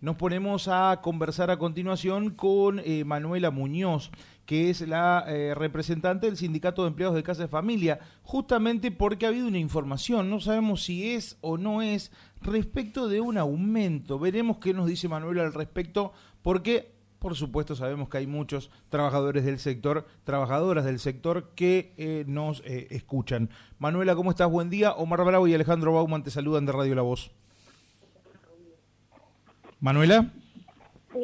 Nos ponemos a conversar a continuación con eh, Manuela Muñoz, que es la eh, representante del Sindicato de Empleados de Casa de Familia, justamente porque ha habido una información, no sabemos si es o no es, respecto de un aumento. Veremos qué nos dice Manuela al respecto, porque por supuesto sabemos que hay muchos trabajadores del sector, trabajadoras del sector que eh, nos escuchan. Manuela, ¿cómo estás? Buen día. Omar Bravo y Alejandro Bauman te saludan de Radio La Voz. Manuela. Sí.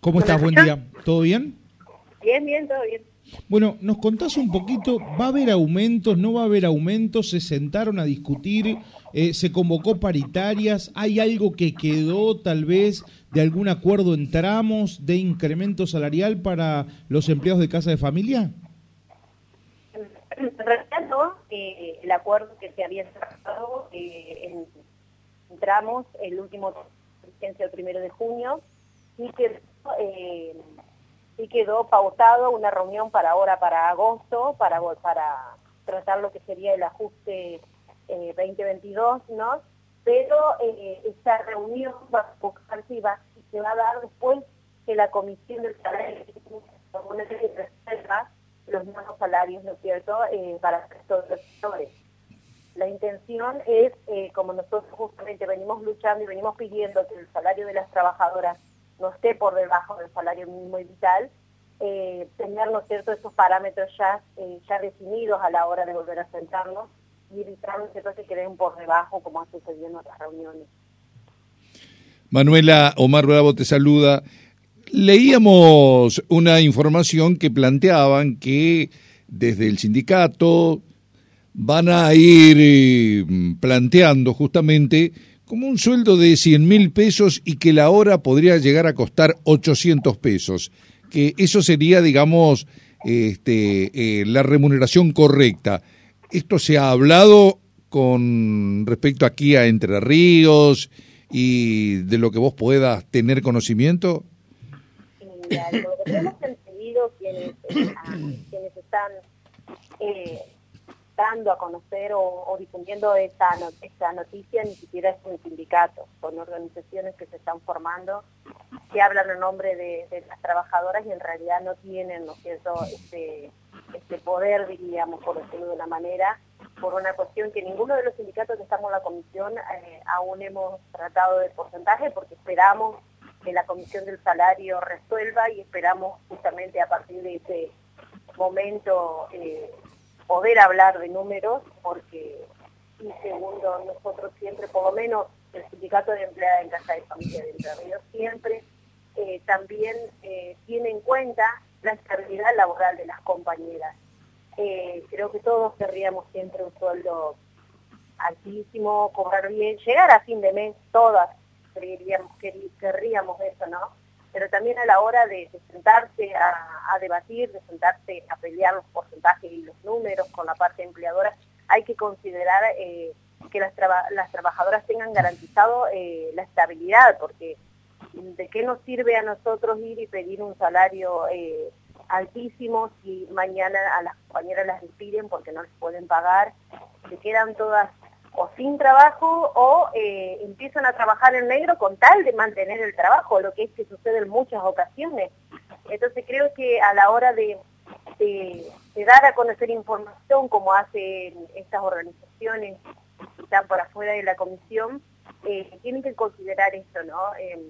¿Cómo estás? Buen día. ¿Todo bien? Bien, bien, todo bien. Bueno, nos contás un poquito, ¿va a haber aumentos? ¿No va a haber aumentos? ¿Se sentaron a discutir? Eh, ¿Se convocó paritarias? ¿Hay algo que quedó tal vez de algún acuerdo en tramos de incremento salarial para los empleados de casa de familia? En realidad no, eh, el acuerdo que se había tratado eh, en tramos, el último el primero de junio, y quedó, eh, y quedó pautado una reunión para ahora, para agosto, para, para tratar lo que sería el ajuste 2022, eh, ¿no? Pero eh, esta reunión va a buscarse y, va, se va a dar después que la Comisión del Salario reserva los nuevos salarios, ¿no es cierto?, eh, para todos los sectores. La intención es, eh, como nosotros justamente venimos luchando y venimos pidiendo que el salario de las trabajadoras no esté por debajo del salario mínimo y vital, eh, tener, ¿no cierto?, esos parámetros ya, eh, ya definidos a la hora de volver a sentarnos y evitar, ¿no cierto?, que queden por debajo como ha sucedido en otras reuniones. Manuela Omar Bravo te saluda. Leíamos una información que planteaban que desde el sindicato van a ir eh, planteando justamente como un sueldo de 100 mil pesos y que la hora podría llegar a costar 800 pesos, que eso sería, digamos, este, eh, la remuneración correcta. ¿Esto se ha hablado con respecto aquí a Entre Ríos y de lo que vos puedas tener conocimiento? lo que hemos entendido quienes, eh, están dando a conocer o, difundiendo esta, esta noticia ni siquiera es un sindicato, son organizaciones que se están formando, que hablan en nombre de, las trabajadoras y en realidad no tienen, ¿no cierto?, este, este poder, diríamos, por decirlo de una manera, por una cuestión que ninguno de los sindicatos que estamos en la comisión eh, aún hemos tratado de porcentaje porque esperamos que la comisión del salario resuelva y esperamos justamente a partir de ese momento eh, poder hablar de números, porque, y segundo, nosotros siempre, por lo menos el Sindicato de Empleadas en Casa de Familia de Entre Ríos, siempre eh, también eh, tiene en cuenta la estabilidad laboral de las compañeras. Eh, creo que todos querríamos siempre un sueldo altísimo, cobrar bien, llegar a fin de mes, todas querríamos, querríamos eso, ¿no? Pero también a la hora de, sentarse a, debatir, de sentarse a pelear los porcentajes y los números con la parte empleadora, hay que considerar eh, que las, trabajadoras tengan garantizado eh, la estabilidad, porque ¿de qué nos sirve a nosotros ir y pedir un salario eh, altísimo si mañana a las compañeras las despiden porque no les pueden pagar? Se quedan todas o sin trabajo o eh, empiezan a trabajar en negro con tal de mantener el trabajo, lo que es que sucede en muchas ocasiones. Entonces creo que a la hora de, dar a conocer información como hacen estas organizaciones que están por afuera de la comisión, eh, tienen que considerar esto, ¿no? Em,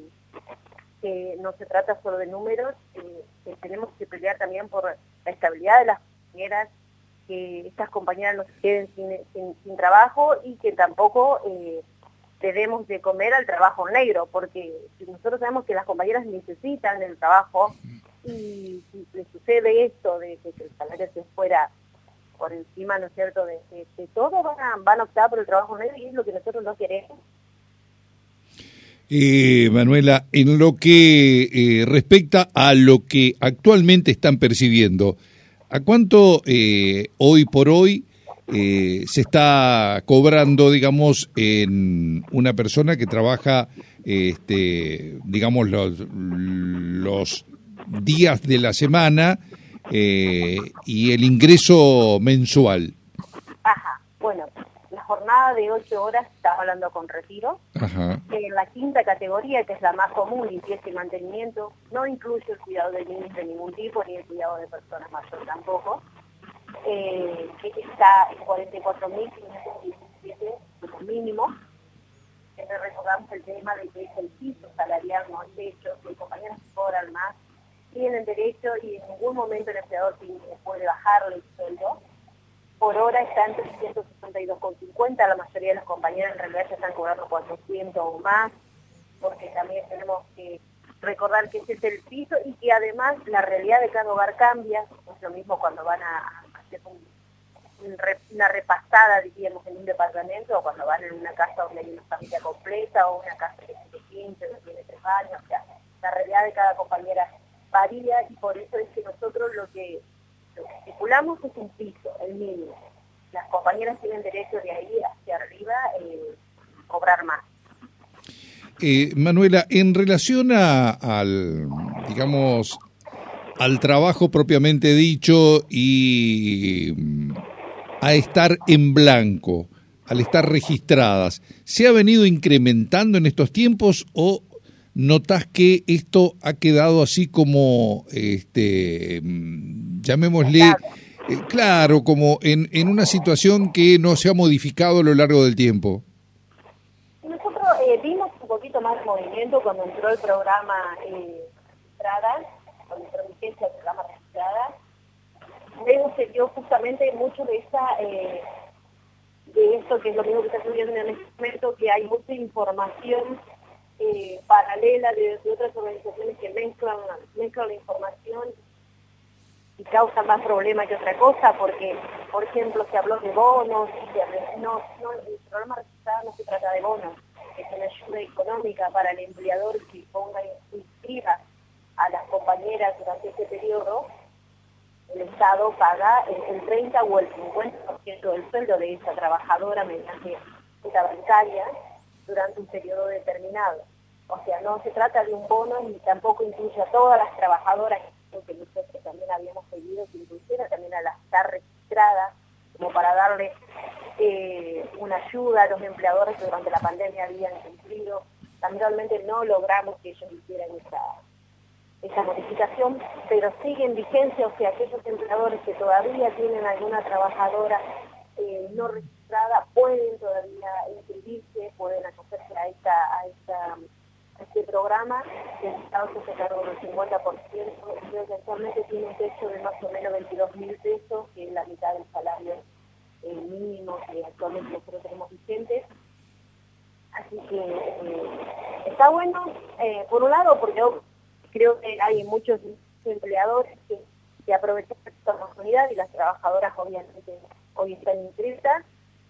que no se trata solo de números, eh, que tenemos que pelear también por la estabilidad de las compañeras, que estas compañeras no se queden sin, trabajo y que tampoco eh, debemos de comer al trabajo negro, porque nosotros sabemos que las compañeras necesitan el trabajo y si le sucede esto de, que el salario se fuera por encima, ¿no es cierto?, de, que todos van a, van a optar por el trabajo negro y es lo que nosotros no queremos. Eh, Manuela, en lo que eh, respecta a lo que actualmente están percibiendo, ¿A cuánto eh, hoy por hoy eh, se está cobrando, digamos, en una persona que trabaja, este, digamos, los, días de la semana eh, y el ingreso mensual? Ajá, bueno, jornada de 8 horas está hablando con retiro. En la quinta categoría, que es la más común, limpieza y mantenimiento, no incluye el cuidado de niños de ningún tipo, ni el cuidado de personas mayores tampoco, eh, que está en 44.517 como mínimo. Recordamos el tema de que es el piso salarial, no el techo, que compañeros cobran más, tienen derecho y en ningún momento el empleador puede bajarle el sueldo por hora está en 362,50, la mayoría de los compañeros en realidad ya están cobrando 400 o más, porque también tenemos que recordar que ese es el piso y que además la realidad de cada hogar cambia, es lo mismo cuando van a hacer una repasada, diríamos, en un departamento o cuando van en una casa donde hay una familia completa o una casa que tiene 15, que tiene 3 años, o sea, la realidad de cada compañera varía y por eso es que nosotros lo que que estipulamos es un piso, el mínimo. Las compañeras tienen derecho de ahí hacia arriba eh, cobrar más. Eh, Manuela, en relación al, digamos, al trabajo propiamente dicho y mm, a estar en blanco, al estar registradas, ¿se ha venido incrementando en estos tiempos o notas que esto ha quedado así como, este, llamémosle, eh, claro, como en, en una situación que no se ha modificado a lo largo del tiempo? Nosotros eh, vimos un poquito más de movimiento cuando entró el programa eh, registrada, cuando entró vigencia el programa registrada. Luego se dio justamente mucho de esa... Eh, de esto que es lo mismo que está sucediendo en este momento, que hay mucha información eh, paralela de, otras organizaciones que mezclan, mezclan la información y causan más problemas que otra cosa, porque, por ejemplo, se habló de bonos, no, no, el programa registrado no se trata de bonos, es una ayuda económica para el empleador que ponga inscriba a las compañeras durante este periodo, el Estado paga el, 30 o el 50% del sueldo de esa trabajadora mediante esta bancaria durante un periodo determinado. O sea, no se trata de un bono ni tampoco incluye a todas las trabajadoras, que nosotros también habíamos pedido que incluyera también a las estar registradas, como para darle eh, una ayuda a los empleadores que durante la pandemia habían cumplido. Lamentablemente no logramos que ellos hicieran esa, esa modificación, pero sigue en vigencia, o sea, aquellos empleadores que todavía tienen alguna trabajadora eh, no registrada pueden todavía inscribirse, pueden acogerse a esta, a esta este programa, el Estado se cargó del 50%, y actualmente tiene un techo de más o menos 22 mil pesos, que es la mitad del salario eh, mínimo que actualmente nosotros tenemos vigentes. Así que eh, está bueno, eh, por un lado, porque yo creo que hay muchos empleadores que, que aprovechan esta oportunidad y las trabajadoras obviamente hoy están inscritas,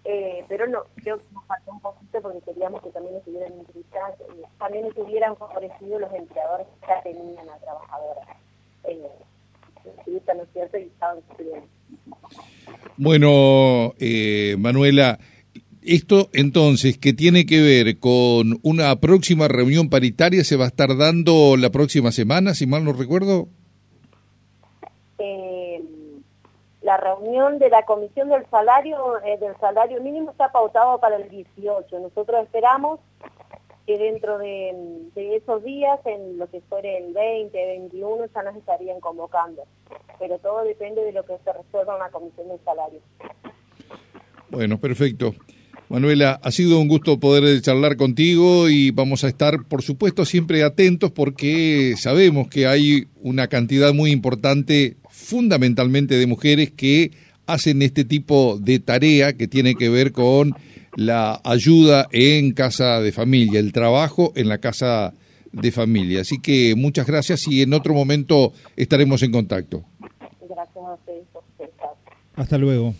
eh, pero no, creo que nos faltó un poquito porque queríamos que también estuvieran entrevistadas, eh, también estuvieran favorecidos los empleadores que ya tenían a trabajadoras. Eh, Bueno, eh, Manuela, esto entonces, que tiene que ver con una próxima reunión paritaria, se va a estar dando la próxima semana, si mal no recuerdo. La reunión de la comisión del salario eh, del salario mínimo está pautado para el 18. Nosotros esperamos que dentro de, esos días, en lo que fuere el 20, 21, ya nos estarían convocando. Pero todo depende de lo que se resuelva en la comisión del salario. Bueno, perfecto. Manuela, ha sido un gusto poder charlar contigo y vamos a estar, por supuesto, siempre atentos porque sabemos que hay una cantidad muy importante fundamentalmente de mujeres que hacen este tipo de tarea que tiene que ver con la ayuda en casa de familia, el trabajo en la casa de familia. Así que muchas gracias y en otro momento estaremos en contacto. Gracias a ustedes. Hasta luego.